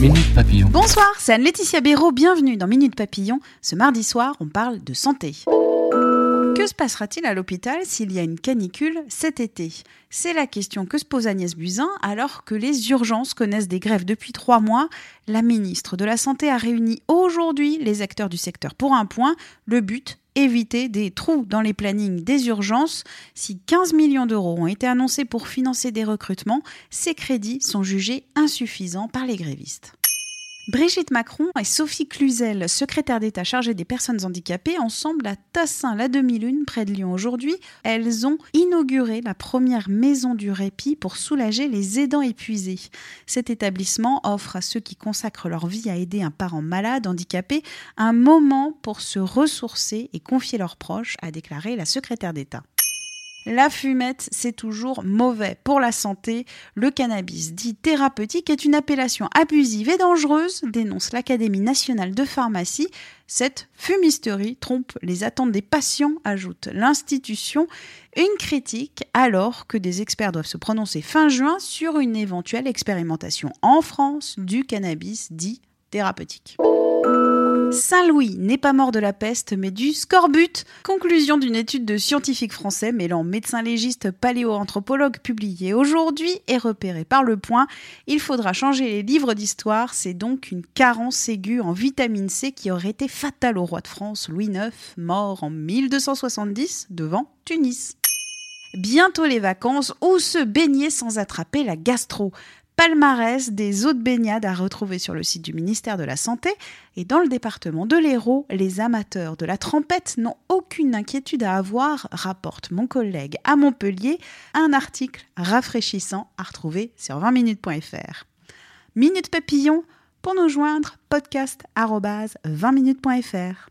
Minute Papillon. Bonsoir, c'est Anne-Laetitia Béraud, bienvenue dans Minute Papillon. Ce mardi soir, on parle de santé. Que se passera-t-il à l'hôpital s'il y a une canicule cet été? C'est la question que se pose Agnès Buzyn alors que les urgences connaissent des grèves depuis trois mois. La ministre de la Santé a réuni aujourd'hui les acteurs du secteur pour un point. Le but éviter des trous dans les plannings des urgences. Si 15 millions d'euros ont été annoncés pour financer des recrutements, ces crédits sont jugés insuffisants par les grévistes. Brigitte Macron et Sophie Cluzel, secrétaire d'État chargée des personnes handicapées, ensemble à Tassin, la demi-lune, près de Lyon aujourd'hui. Elles ont inauguré la première maison du répit pour soulager les aidants épuisés. Cet établissement offre à ceux qui consacrent leur vie à aider un parent malade, handicapé, un moment pour se ressourcer et confier leurs proches, a déclaré la secrétaire d'État. La fumette, c'est toujours mauvais pour la santé. Le cannabis dit thérapeutique est une appellation abusive et dangereuse, dénonce l'Académie nationale de pharmacie. Cette fumisterie trompe les attentes des patients, ajoute l'institution. Une critique alors que des experts doivent se prononcer fin juin sur une éventuelle expérimentation en France du cannabis dit thérapeutique. Saint-Louis n'est pas mort de la peste, mais du scorbut. Conclusion d'une étude de scientifiques français mêlant médecins légistes paléoanthropologues publiée aujourd'hui et repérée par le point. Il faudra changer les livres d'histoire. C'est donc une carence aiguë en vitamine C qui aurait été fatale au roi de France Louis IX, mort en 1270 devant Tunis. Bientôt les vacances ou se baigner sans attraper la gastro? Palmarès des eaux de baignade à retrouver sur le site du ministère de la Santé. Et dans le département de l'Hérault, les amateurs de la trempette n'ont aucune inquiétude à avoir, rapporte mon collègue à Montpellier, un article rafraîchissant à retrouver sur 20minutes.fr. Minute Papillon, pour nous joindre, podcast 20minutes.fr.